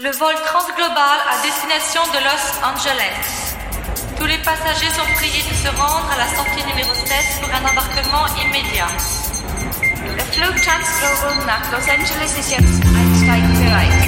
Le vol transglobal à destination de Los Angeles. Tous les passagers sont priés de se rendre à la sortie numéro 7 pour un embarquement immédiat. Le Transglobal nach Los Angeles ist.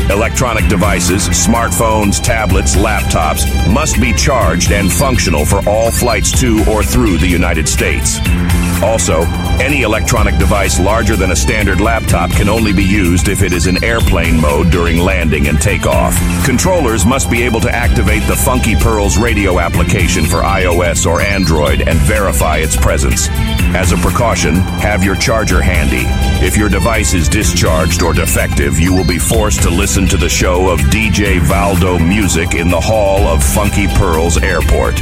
Electronic devices, smartphones, tablets, laptops must be charged and functional for all flights to or through the United States. Also, any electronic device larger than a standard laptop can only be used if it is in airplane mode during landing and takeoff. Controllers must be able to activate the Funky Pearls radio application for iOS or Android and verify its presence. As a precaution, have your charger handy. If your device is discharged or defective, you will be forced to listen to the show of DJ Valdo music in the hall of Funky Pearls Airport.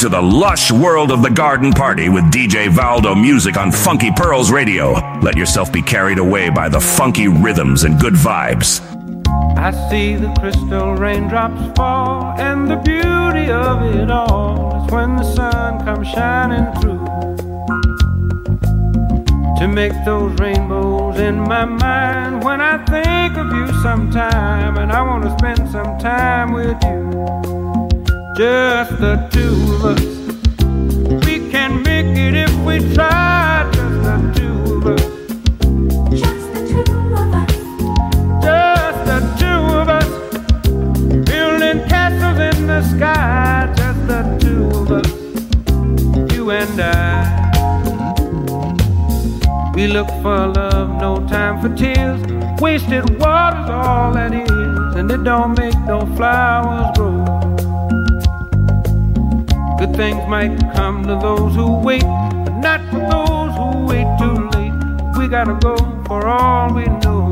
To the lush world of the garden party with DJ Valdo Music on Funky Pearls Radio. Let yourself be carried away by the funky rhythms and good vibes. I see the crystal raindrops fall, and the beauty of it all is when the sun comes shining through. To make those rainbows in my mind when I think of you sometime, and I want to spend some time with you. Just the two of us. We can make it if we try. Just the two of us. Just the two of us. Just the two of us. Building castles in the sky. Just the two of us. You and I. We look for love, no time for tears. Wasted water's all that is, and it don't make things might come to those who wait, but not for those who wait too late. We gotta go for all we know.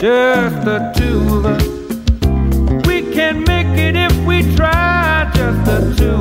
Just the two of us. We can make it if we try. Just the two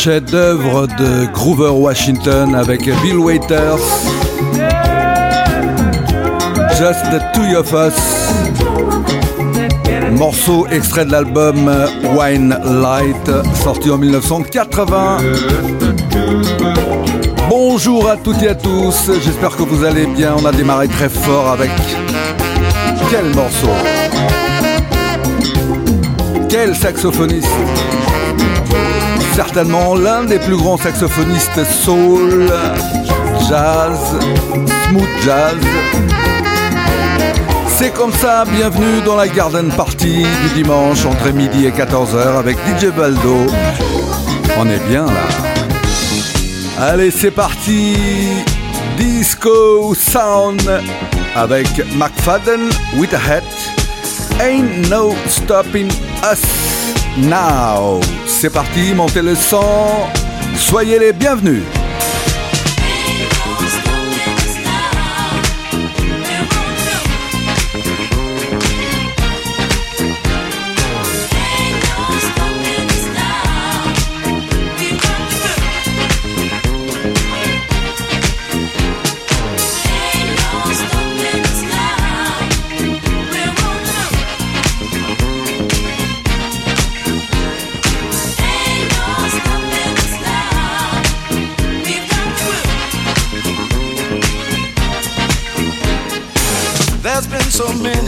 chef-d'œuvre de Groover Washington avec Bill Waiters, Just the Two of Us, morceau extrait de l'album Wine Light, sorti en 1980. Bonjour à toutes et à tous, j'espère que vous allez bien. On a démarré très fort avec quel morceau? Quel saxophoniste? Certainement l'un des plus grands saxophonistes soul, jazz, smooth jazz. C'est comme ça, bienvenue dans la Garden Party du dimanche entre midi et 14h avec DJ Baldo. On est bien là. Allez, c'est parti. Disco Sound avec McFadden with a hat. Ain't no stopping us now. C'est parti, montez le son. Soyez les bienvenus.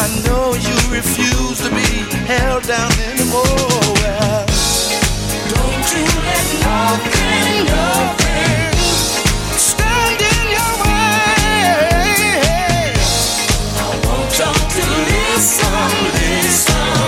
I know you refuse to be held down anymore. Well, don't you let nothing, nothing stand in your way. I want y'all to listen, listen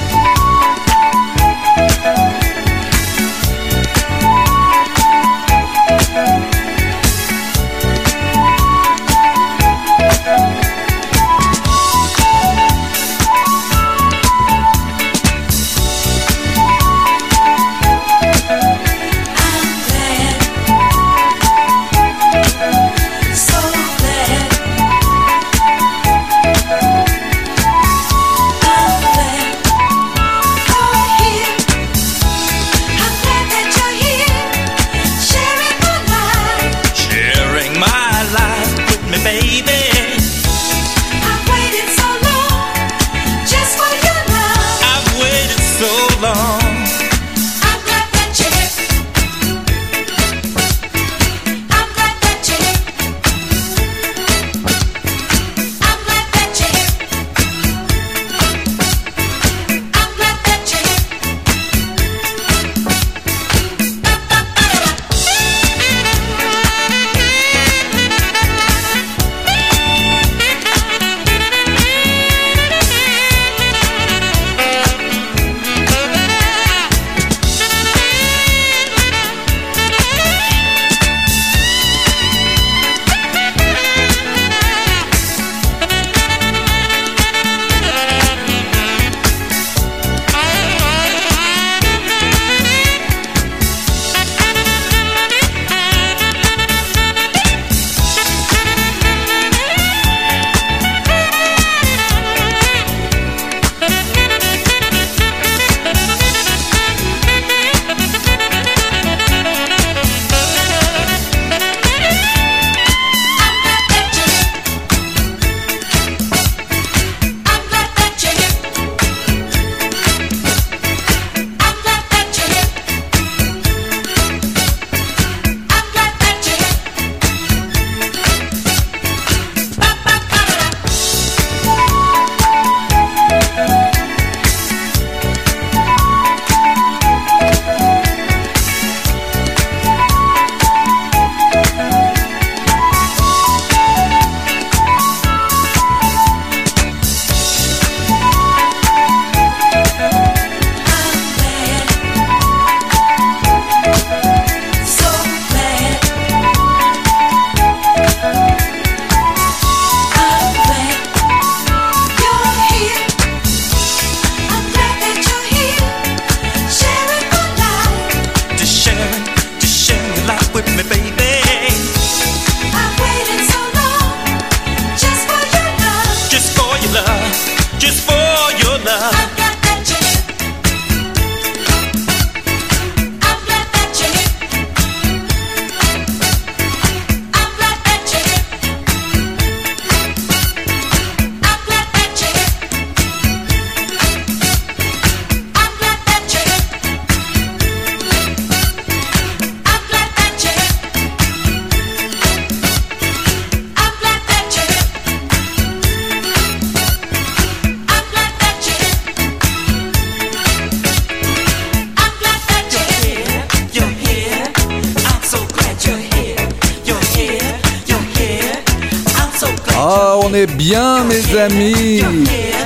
On est bien, mes amis.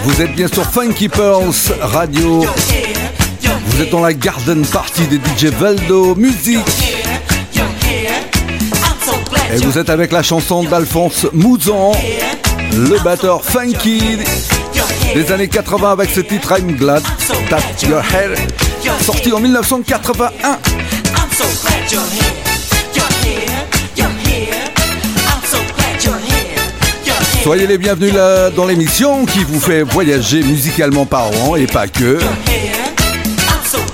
Vous êtes bien sur Funky Pearls Radio. Vous êtes dans la garden party de DJ Valdo Musique. Et vous êtes avec la chanson d'Alphonse Mouzon, le batteur funky des années 80 avec ce titre I'm Glad That Your Hair, sorti en 1981. Soyez les bienvenus là dans l'émission qui vous fait voyager musicalement parlant et pas que.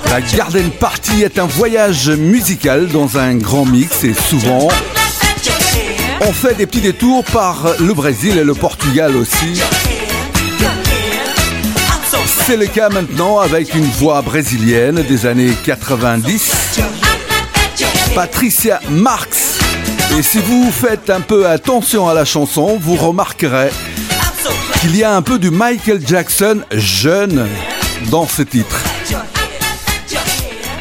La Garden Party est un voyage musical dans un grand mix et souvent on fait des petits détours par le Brésil et le Portugal aussi. C'est le cas maintenant avec une voix brésilienne des années 90, Patricia Marx. Et si vous faites un peu attention à la chanson, vous remarquerez qu'il y a un peu du Michael Jackson jeune dans ce titre.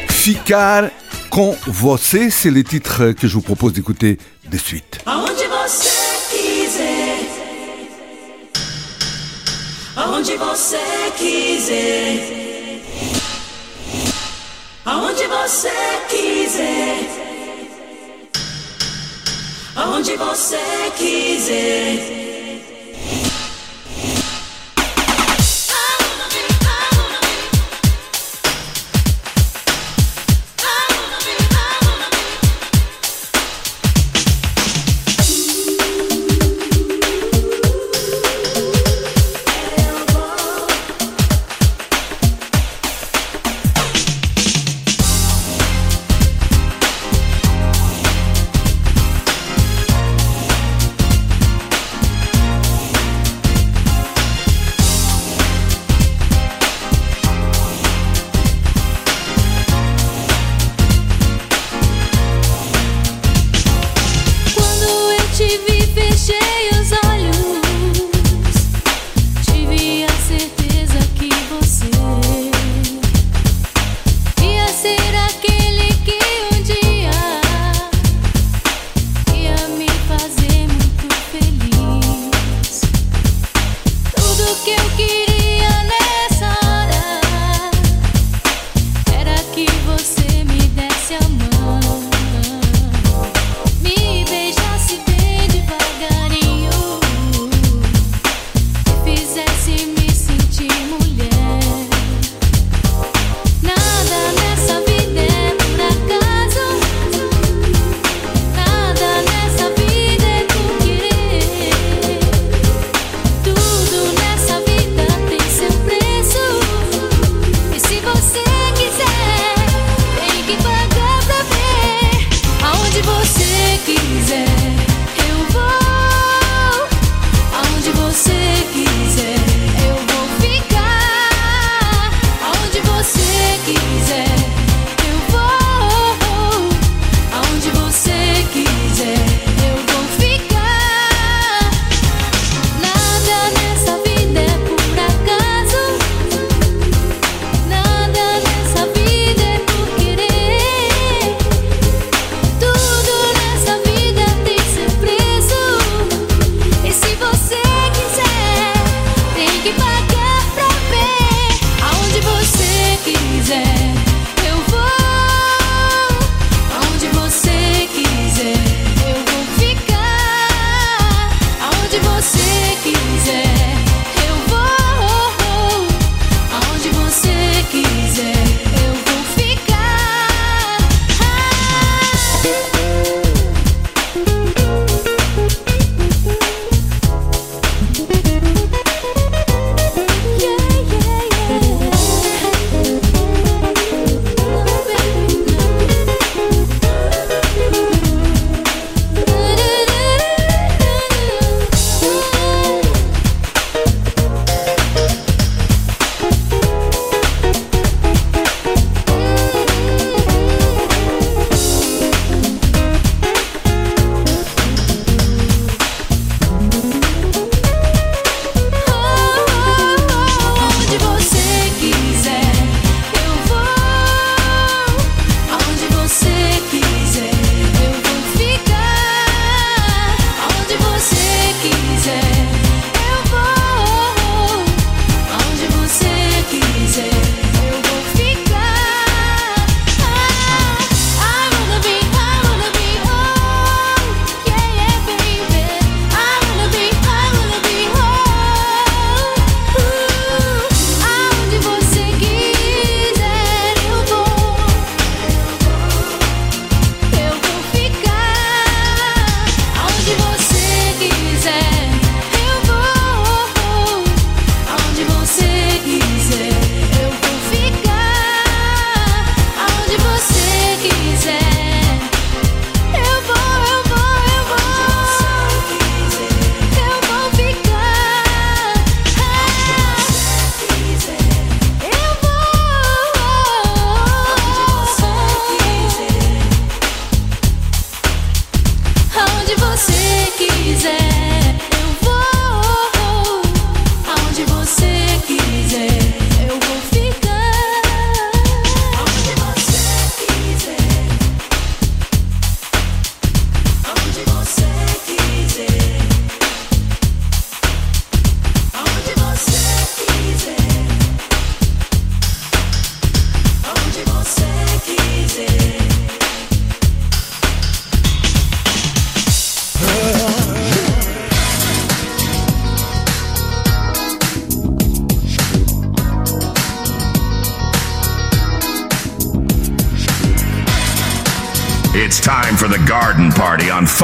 Ficar com você, c'est les titres que je vous propose d'écouter de suite. Aonde você quiser.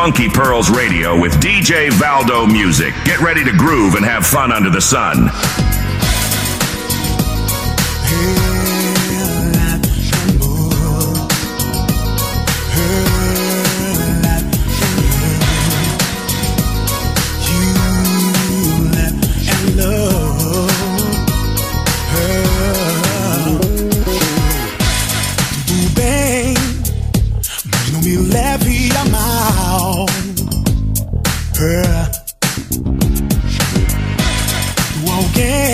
Funky Pearls Radio with DJ Valdo Music. Get ready to groove and have fun under the sun. again.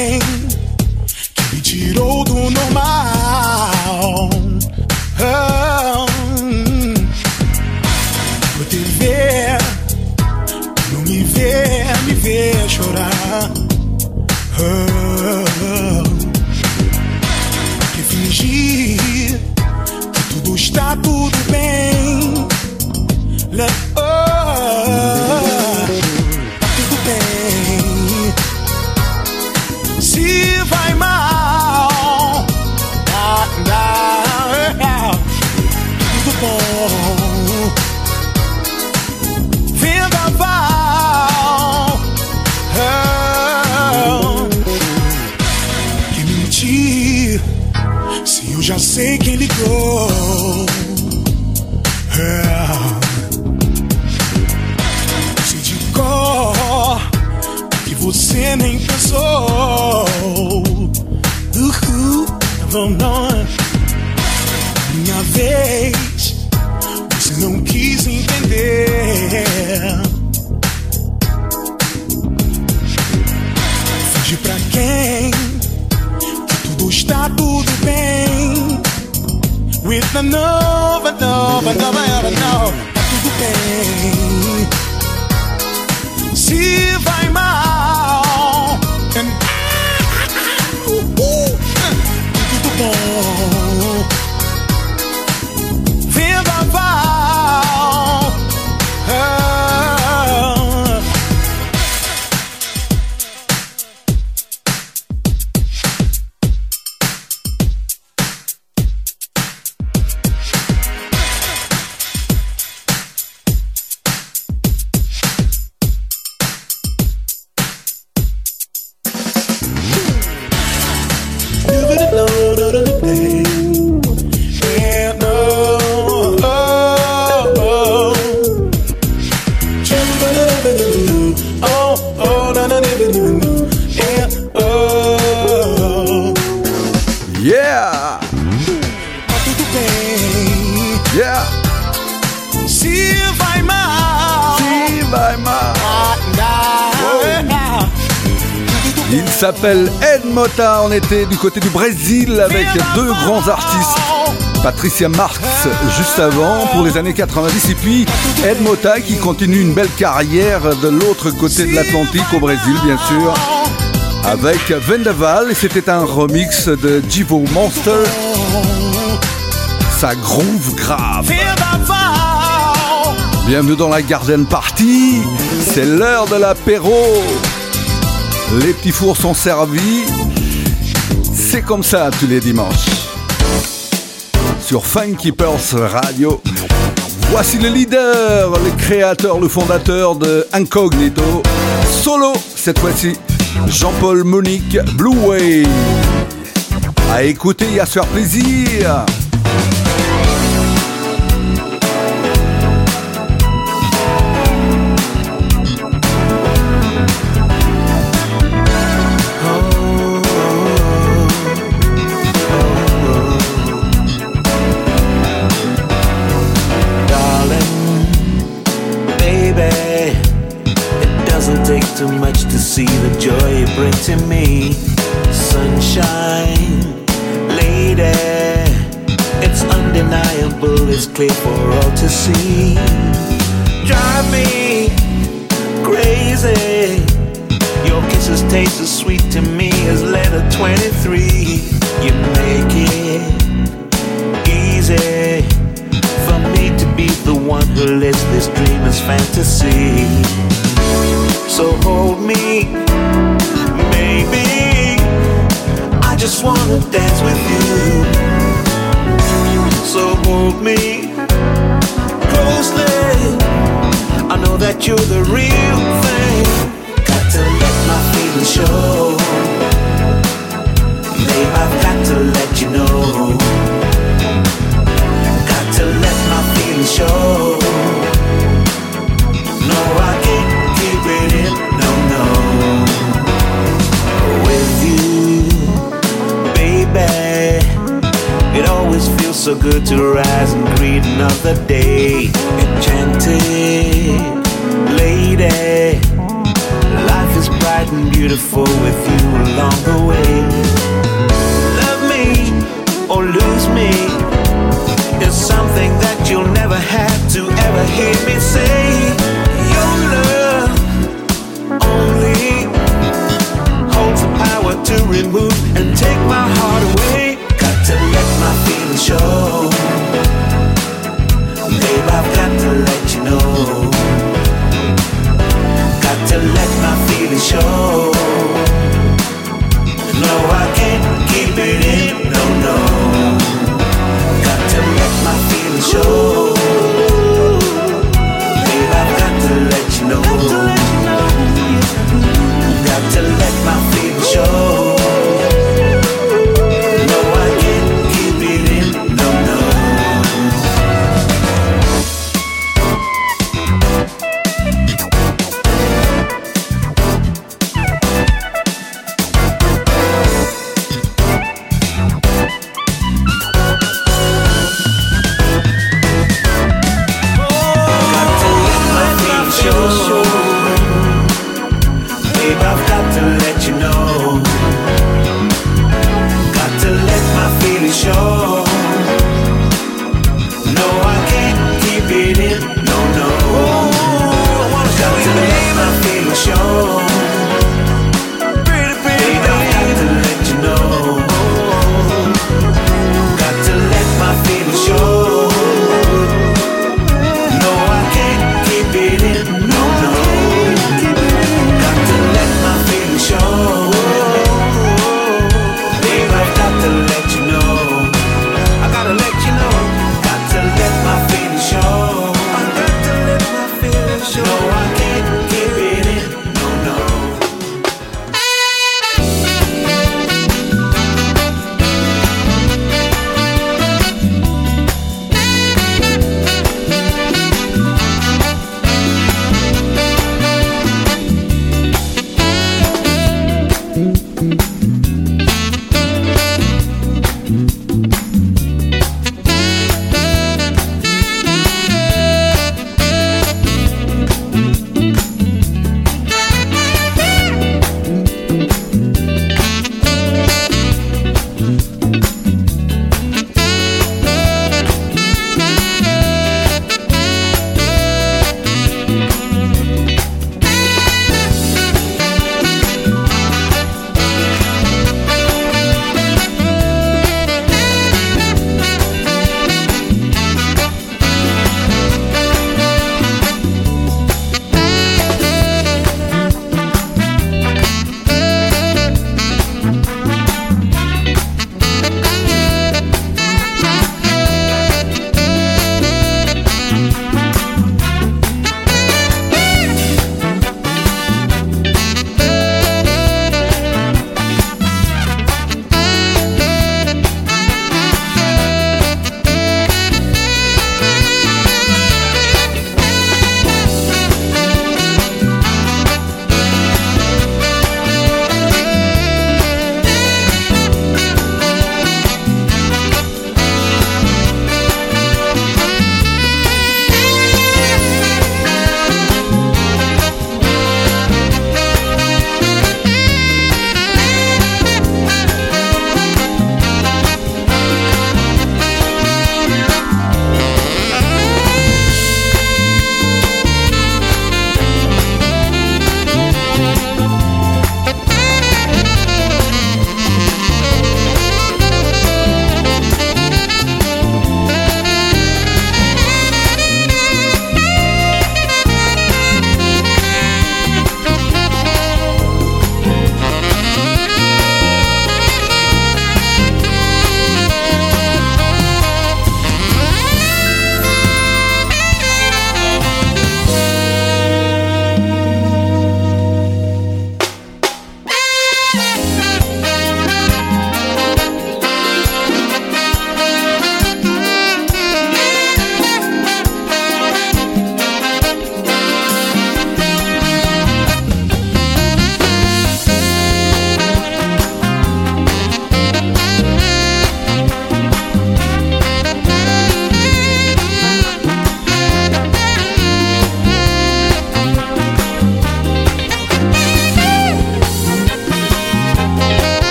Mota. On était du côté du Brésil avec deux grands artistes. Patricia Marx juste avant pour les années 90 et puis Ed Mota qui continue une belle carrière de l'autre côté de l'Atlantique au Brésil bien sûr avec Vendaval et c'était un remix de Jivo Monster. Ça groove grave. Bienvenue dans la Garden Party, c'est l'heure de l'apéro. Les petits fours sont servis. C'est comme ça tous les dimanches. Sur Funky Radio. Voici le leader, le créateur, le fondateur de Incognito. Solo cette fois-ci. Jean-Paul Monique Blue Way. À écouter et à se faire plaisir. Cost too much to see the joy you bring to me. Sunshine, lady, it's undeniable, it's clear for all to see. Drive me crazy. Your kisses taste as sweet to me as letter 23. You make it easy for me to be the one who lives this dreamer's fantasy. So hold me, baby. I just wanna dance with you. So hold me closely. I know that you're the real thing. Got to let my feelings show. Babe, I've got to let you know. Got to let my feelings show. So good to rise and greet another day. Enchanted lady. Life is bright and beautiful with you along the way. Love me or lose me is something that you'll never have to ever hear me say. Your love only holds the power to remove and take my heart away. Show.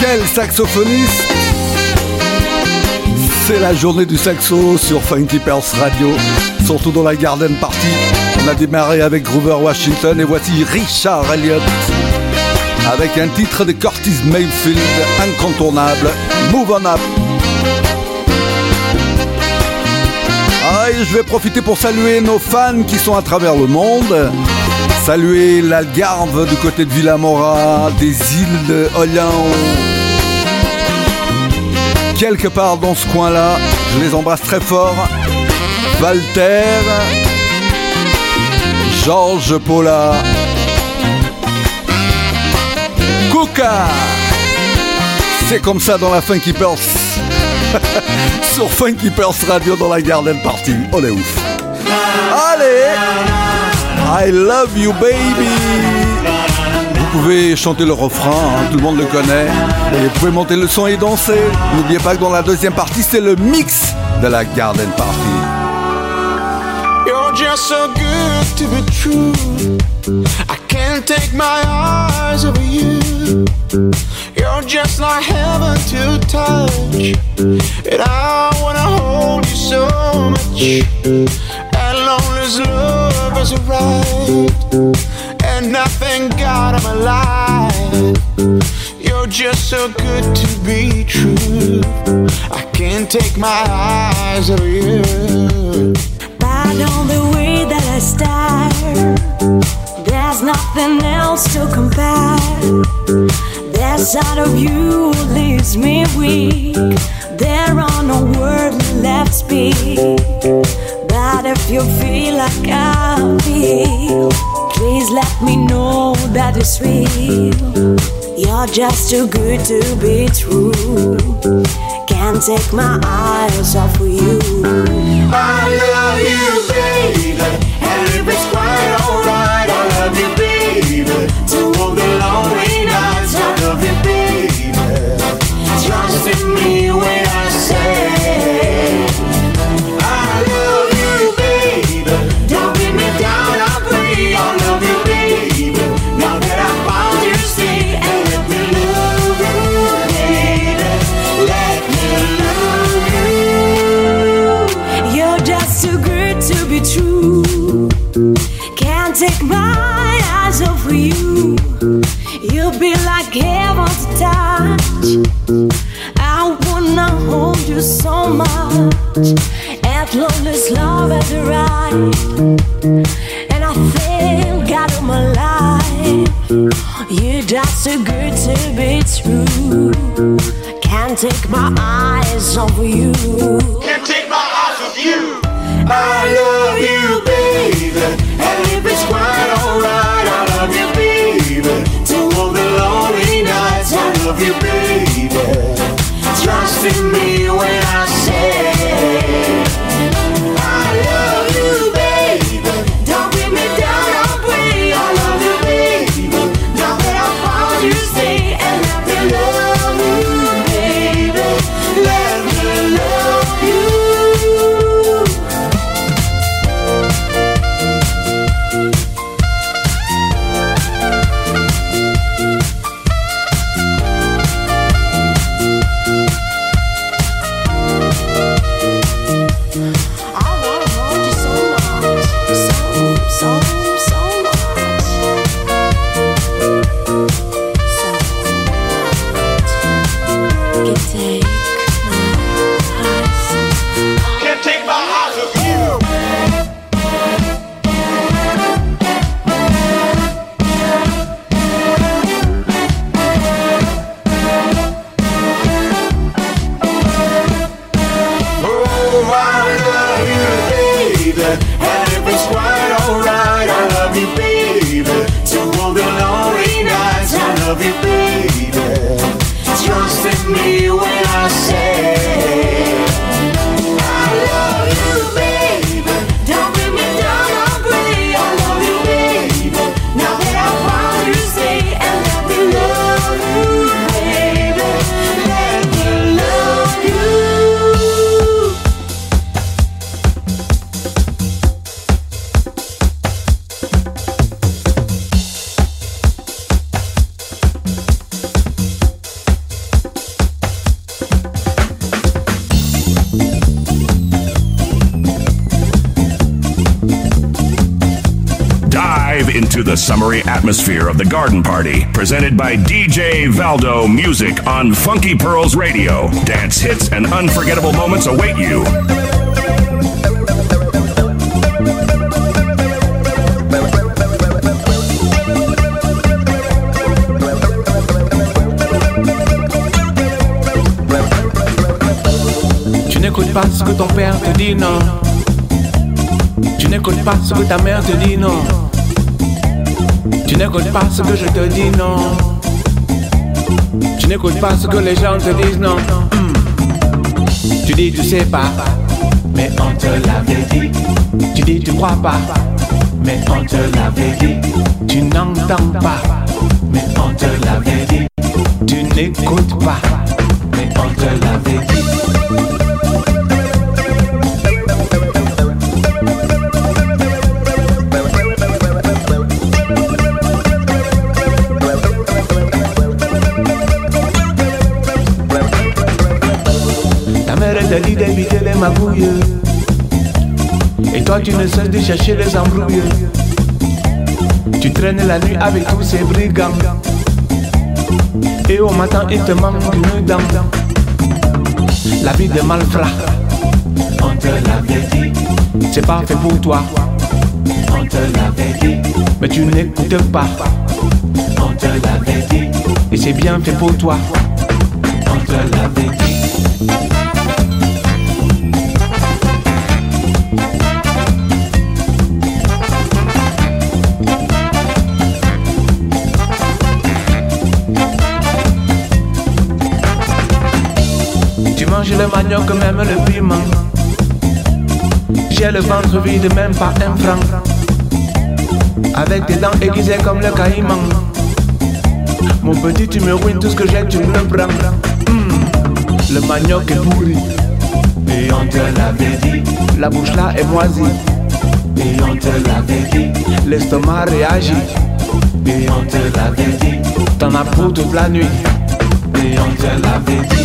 Quel saxophoniste C'est la journée du saxo sur Funky Pearls Radio, surtout dans la Garden Party. On a démarré avec Groover Washington et voici Richard Elliott avec un titre de Curtis Mayfield incontournable, Move on Up. Ah, je vais profiter pour saluer nos fans qui sont à travers le monde. Saluer l'Algarve du côté de Villamora, des îles de Hollande. Quelque part dans ce coin-là, je les embrasse très fort. Walter, Georges Paula, Coca. C'est comme ça dans la Funky Pearls. Sur Funky Pearls Radio dans la Garden Party. On est ouf. Allez I love you baby. Vous pouvez chanter le refrain, hein, tout le monde le connaît. Et vous pouvez monter le son et danser. N'oubliez pas que dans la deuxième partie, c'est le mix de la Garden Party. You're just so good to be true. I can't take my eyes over you. You're just like heaven to touch. And I wanna hold you so much. long as love is right and nothing got I'm alive. You're just so good to be true. I can't take my eyes off you. By the way that I stare, there's nothing else to compare. That side of you leaves me weak. There are no words left to speak. But if you feel like I feel, please let me know that it's real. You're just too good to be true. Can't take my eyes off of you. I love you, baby, and if it's quite alright, I love you, baby. To all the You'll be like heaven to touch. I wanna hold you so much. As long as love is right. And I feel God of my life. You're just too good to be true. Can't take my eyes off you. Can't take my eyes off you. I love you, in me when I summery atmosphere of the garden party. Presented by DJ Valdo Music on Funky Pearls Radio. Dance hits and unforgettable moments await you. Tu n'écoutes pas ce que ton père te dit, non. Tu n'écoutes pas ce que ta mère te dit, non. Tu n'écoutes pas ce que je te dis, non. Tu n'écoutes pas ce que les gens te disent, non. Hmm. Tu dis, tu sais pas, mais on te l'avait dit. Tu dis, tu crois pas, mais on te l'avait dit. Tu n'entends pas, mais on te l'avait dit. Tu n'écoutes pas, mais on te l'avait dit. Les magouilles Et toi tu ne cesses de chercher les embrouilles. Tu traînes la nuit avec tous ces brigands. Et au matin il te manque une dent La vie de malfrat On te l'avait dit. C'est pas fait pour toi. On te l'avait dit. Mais tu n'écoutes pas. On te l'avait dit. Et c'est bien fait pour toi. On te l'avait dit Tu manges le manioc, même le piment. J'ai le ventre vide, même pas un franc. Avec tes dents aiguisées comme le caïman. Mon petit, tu me ruines tout ce que j'ai, tu me le prends. Hmm, Le manioc est pourri. Et on te l'avait dit. La bouche là est moisie. Et on te l'avait dit. L'estomac réagit. Et on te l'avait dit. T'en as pour toute la nuit. Et on te l'avait dit.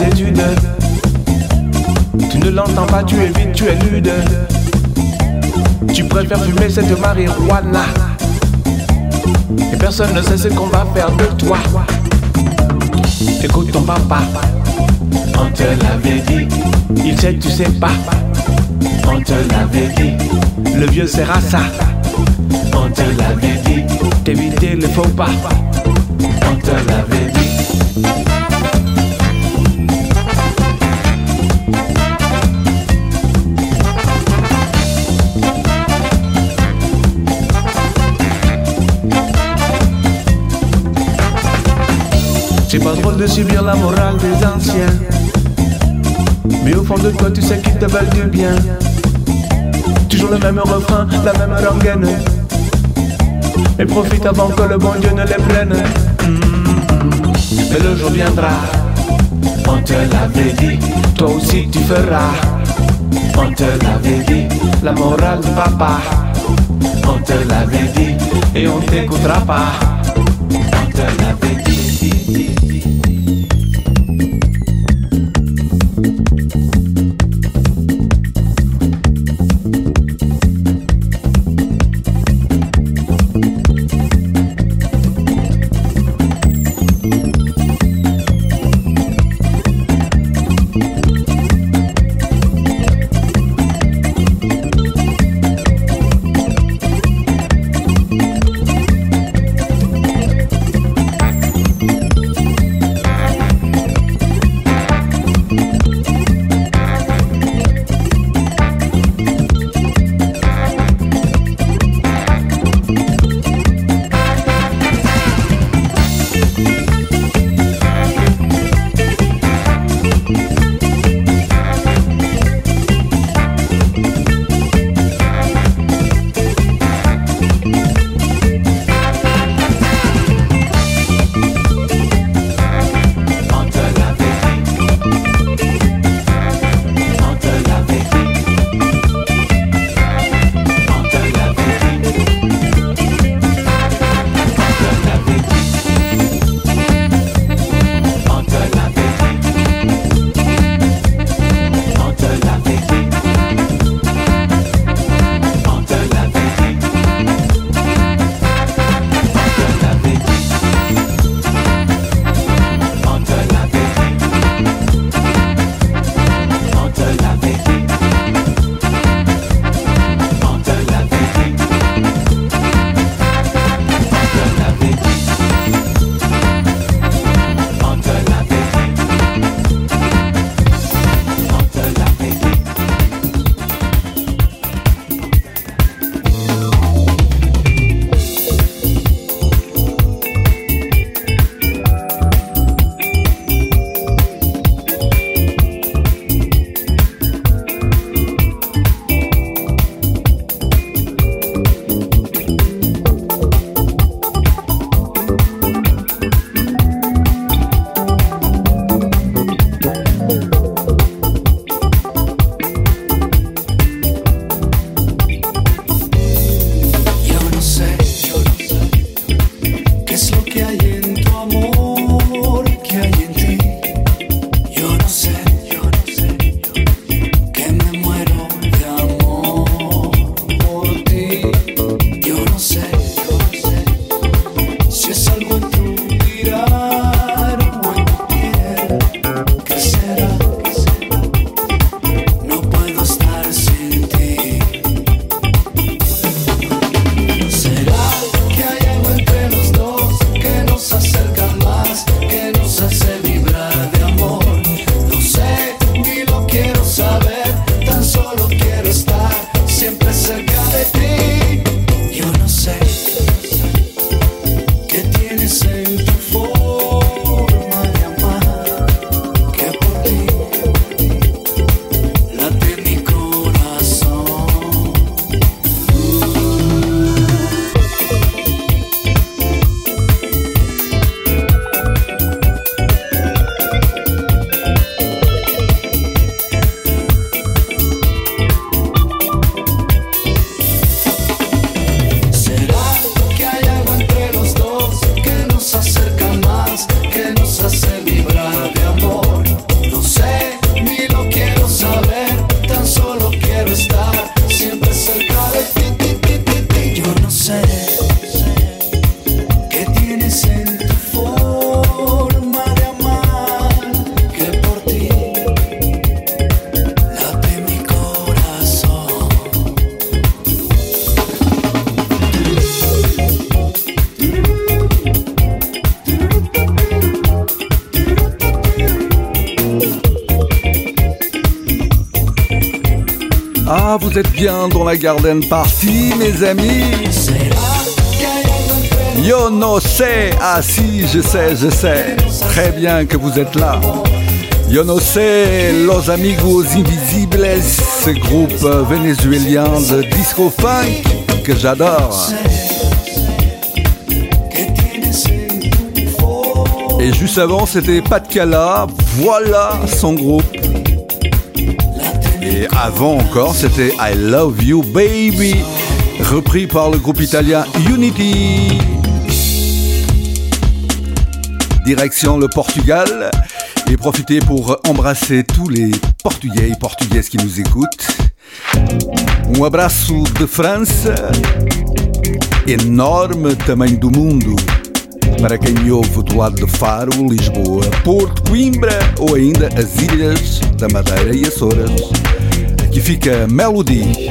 l'entends pas, tu es vite, tu es lude. Tu préfères fumer cette marijuana. Et personne ne sait ce qu'on va faire de toi. Écoute ton papa, on te l'avait dit. Il sait, tu sais pas. On te l'avait dit. Le vieux sera ça. On te l'avait dit. T'éviter le faux pas. On te l'avait dit. De subir la morale des anciens. Mais au fond de toi, tu sais qu'ils te veulent du bien. Toujours le même refrain, la même rengaine. Mais profite avant que le bon Dieu ne les prenne. Mm. Mais le jour viendra, on te l'avait dit. Toi aussi tu feras. On te l'avait dit, la morale du papa. On te l'avait dit, et on t'écoutera pas. Dans la Garden Party, mes amis. Yo no sé. Ah si, je sais, je sais. Très bien que vous êtes là. Yo no sé, Los Amigos Invisibles, ce groupe vénézuélien de disco funk que j'adore. Et juste avant, c'était Pat Cala, voilà son groupe. Et avant encore, c'était I Love You Baby, repris par le groupe italien Unity. Direction le Portugal et profitez pour embrasser tous les Portugais et Portugaises qui nous écoutent. Um abraço de France, enorme tamanho do mundo. Para quem me ouve de Faro, Lisboa, Porto, Coimbra ou ainda as ilhas da Madeira e Açores. Aqui fica Melody.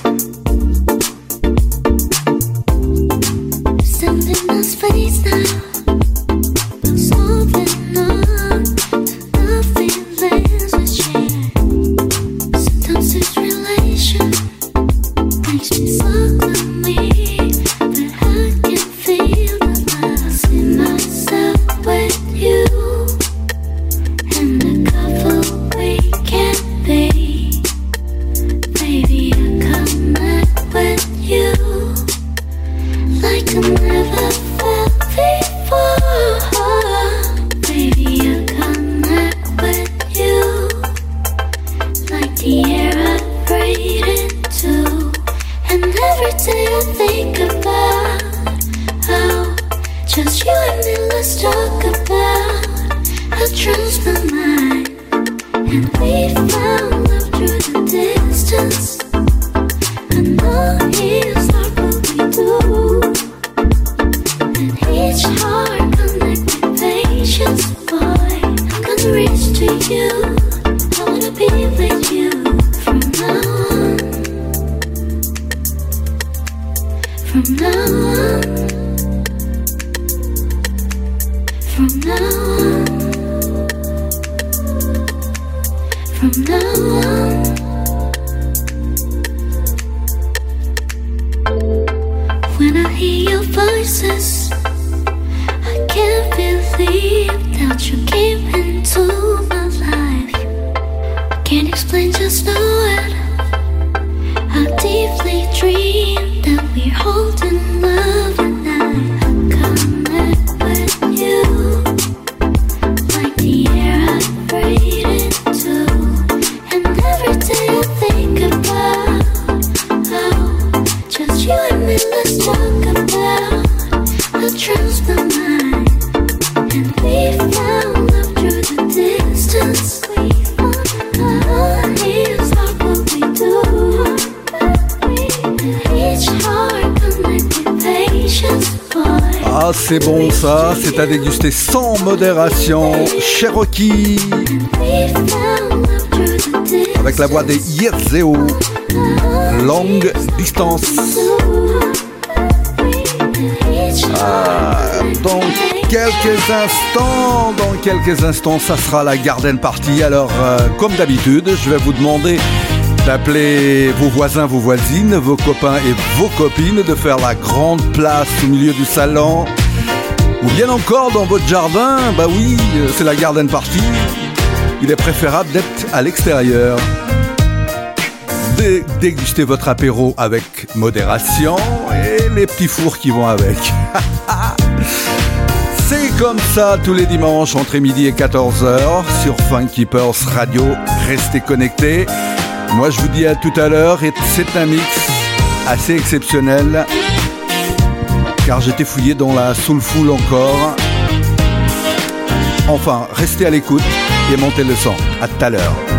Can't explain, just know it. I deeply dream that we're holding c'est bon ça, c'est à déguster sans modération. Cherokee, avec la voix des Yerzeo. Longue distance. Ah, dans quelques instants, dans quelques instants, ça sera la Garden Party. Alors, euh, comme d'habitude, je vais vous demander d'appeler vos voisins, vos voisines, vos copains et vos copines, de faire la grande place au milieu du salon. Ou bien encore dans votre jardin, bah oui, euh, c'est la Garden Party. Il est préférable d'être à l'extérieur. Dé- Dégustez votre apéro avec modération et les petits fours qui vont avec. C'est comme ça tous les dimanches entre midi et 14h sur Funky Pearls Radio. Restez connectés. Moi je vous dis à tout à l'heure et c'est un mix assez exceptionnel car j'étais fouillé dans la soulful encore. Enfin, restez à l'écoute et montez le son. À tout à l'heure.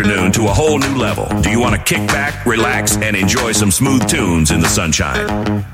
Afternoon to a whole new level? Do you want to kick back, relax, and enjoy some smooth tunes in the sunshine?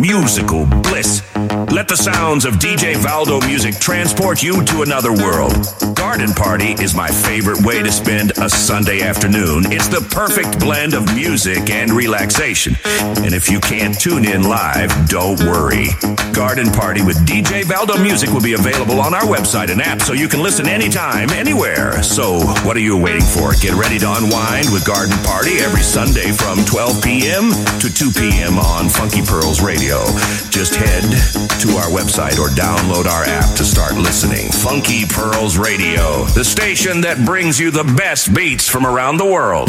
musical bliss. Let the sounds of DJ Valdo music transport you to another world. Garden Party is my favorite way to spend a Sunday afternoon. It's the perfect blend of music and relaxation. And if you can't tune in live, don't worry. Garden Party with DJ Valdo Music will be available on our website and app so you can listen anytime, anywhere. So, what are you waiting for? Get ready to unwind with Garden Party every Sunday from 12 p.m. to 2 p.m. on Funky Pearls Radio. Just head to our website or download our app to start listening. Funky Pearls Radio, the station that brings you the best beats from around the world.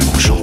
Mercure.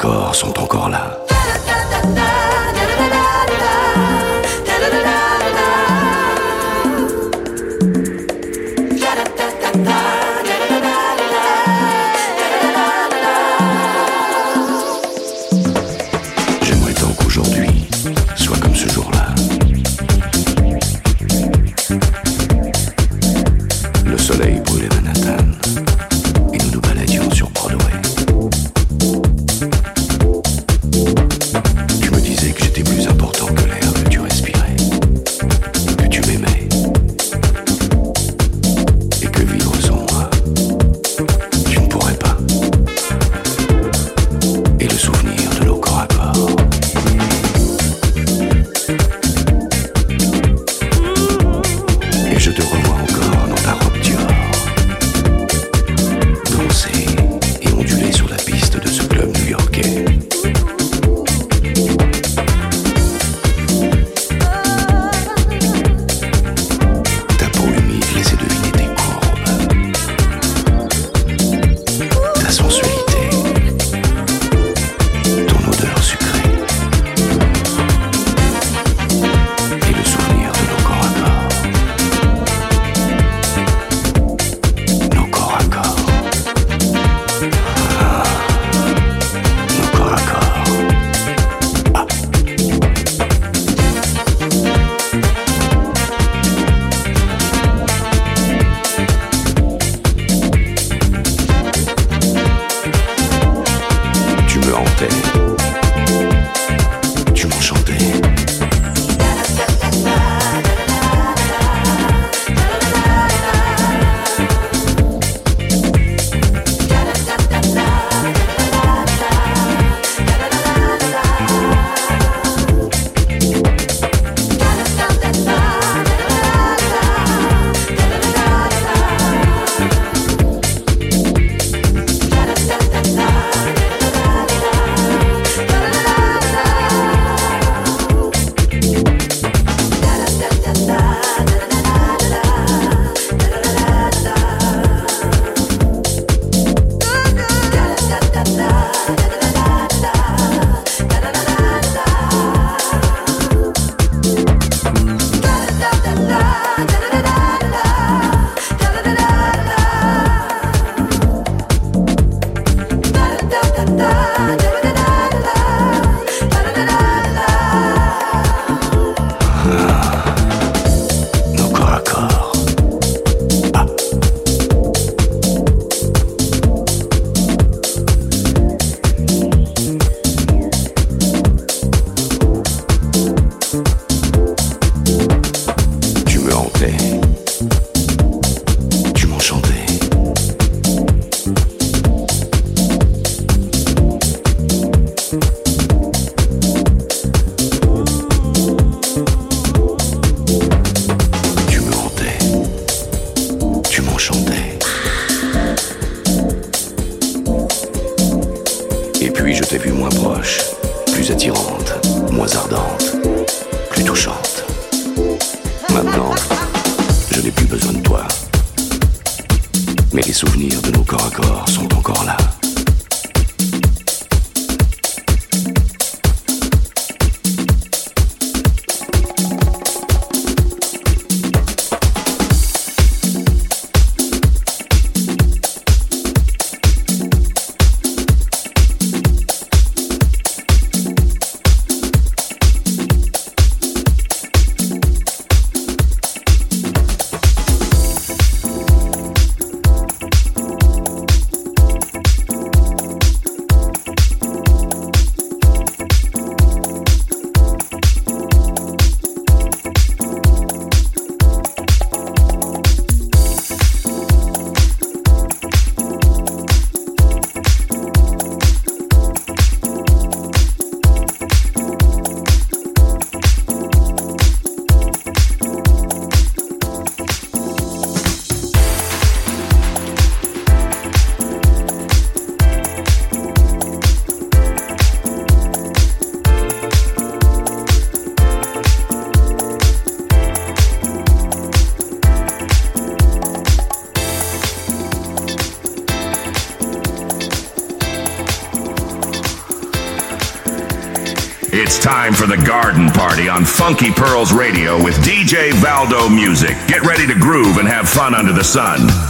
corps sont encore là. l'avais vue moins proche, plus attirante, moins ardente, plus touchante. Maintenant, je n'ai plus besoin de toi. Mais les souvenirs de nos corps à corps sont encore là. Funky Pearls Radio with DJ Valdo Music. Get ready to groove and have fun under the sun.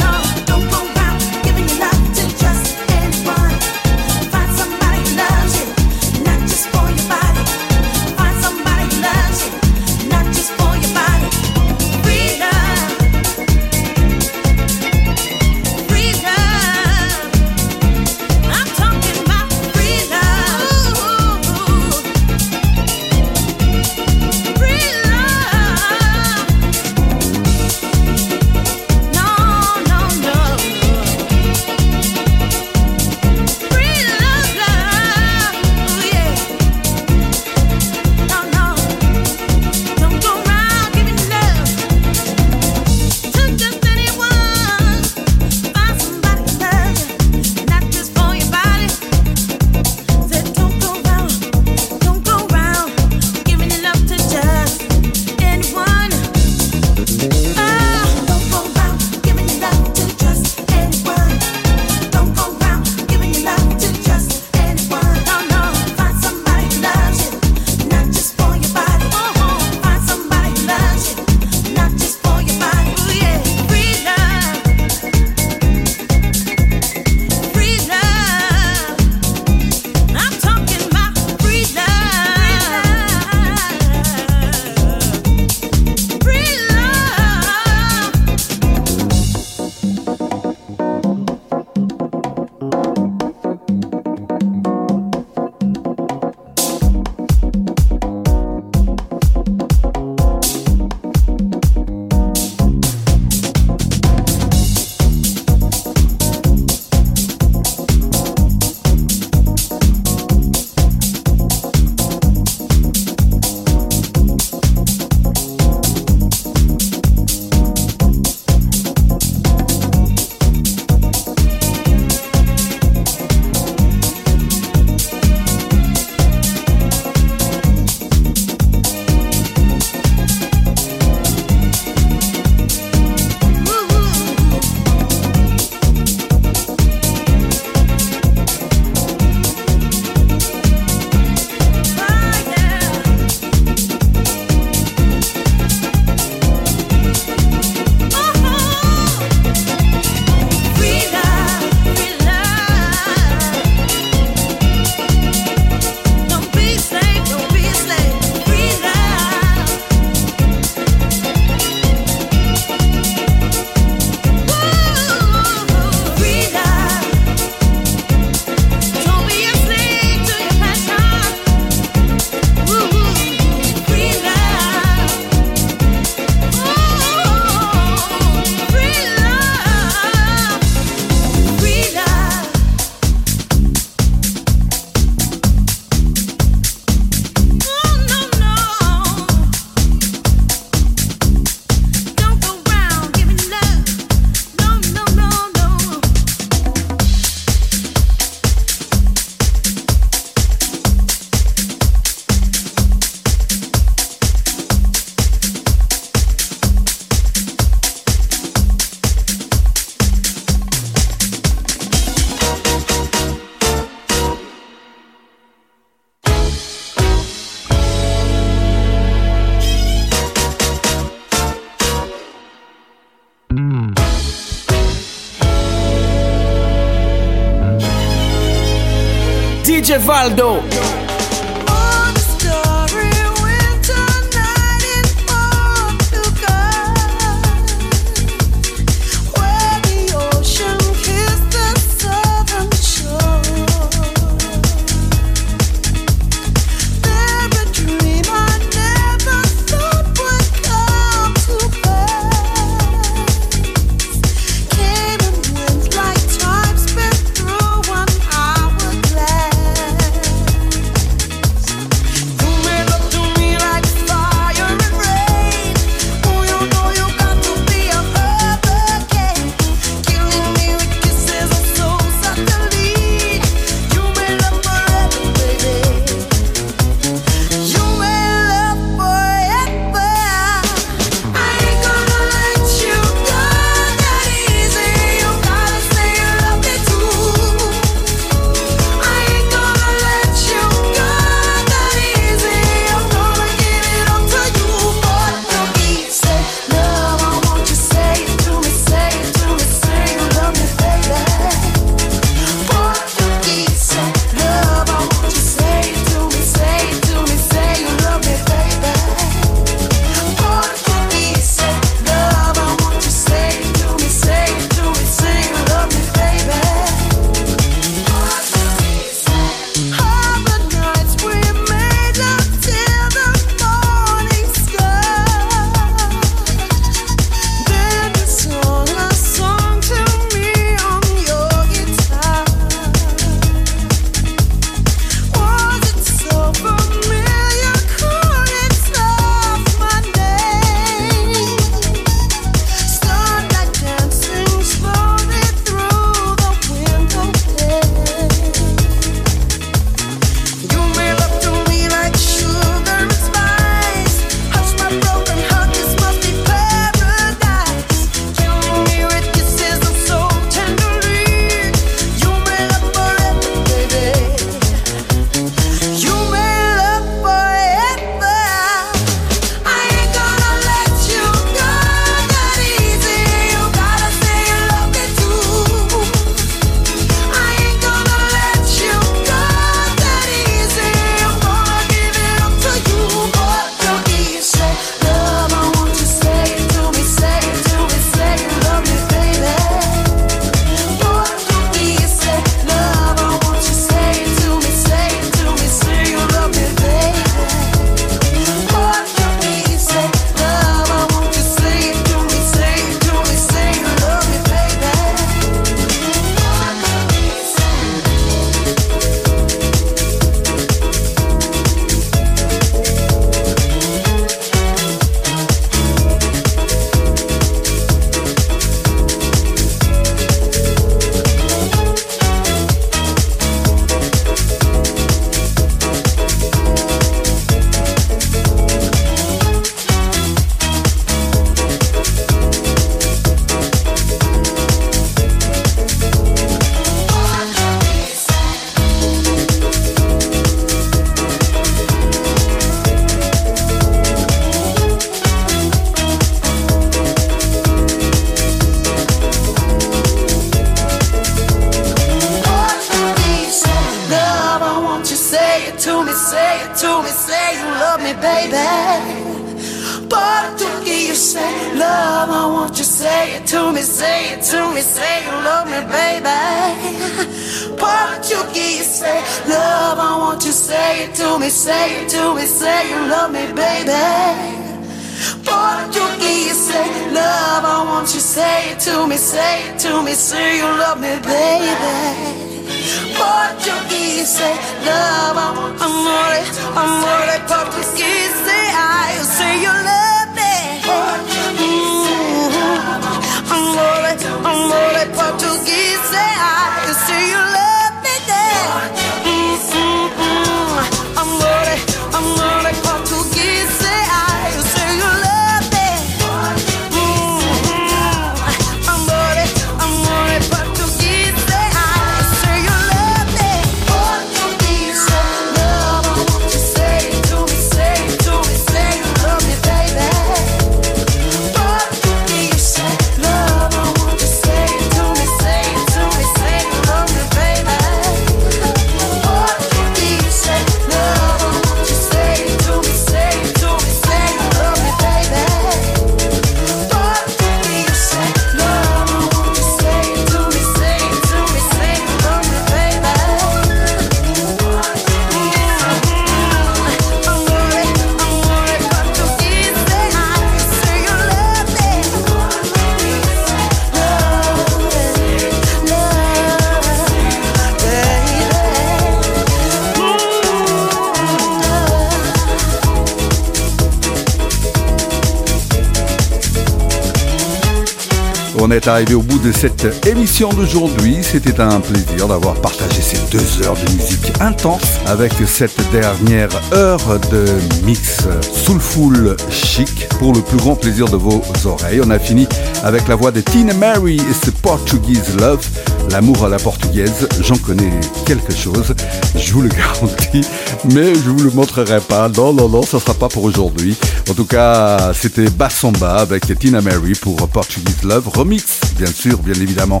Arrivé au bout de cette émission d'aujourd'hui. C'était un plaisir d'avoir partagé ces deux heures de musique intense avec cette dernière heure de mix soulful chic pour le plus grand plaisir de vos oreilles. On a fini avec la voix de Tina Mary et ce Portuguese Love, l'amour à la portugaise. J'en connais quelque chose, je vous le garantis, mais je vous le montrerai pas. Non, non, non, ça sera pas pour aujourd'hui. En tout cas, c'était Bassamba avec Tina Mary pour Portuguese Love remix, bien sûr, bien évidemment.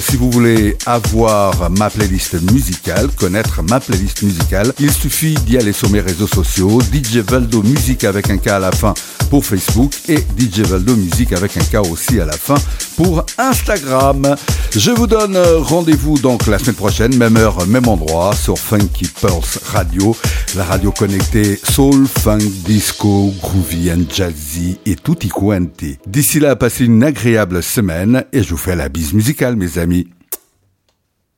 si vous voulez avoir ma playlist musicale, connaître ma playlist musicale, il suffit d'y aller sur mes réseaux sociaux, DJ Valdo Musique avec un K à la fin pour Facebook et DJ Valdo Musique avec un K aussi à la fin pour Instagram. Je vous donne rendez-vous donc la semaine prochaine, même heure, même endroit, sur Funky Pulse Radio, la radio connectée soul, funk, disco, groovy and jazzy et tutti quanti. D'ici là, passez une agréable semaine et je vous fais la bise musicale, mes amis.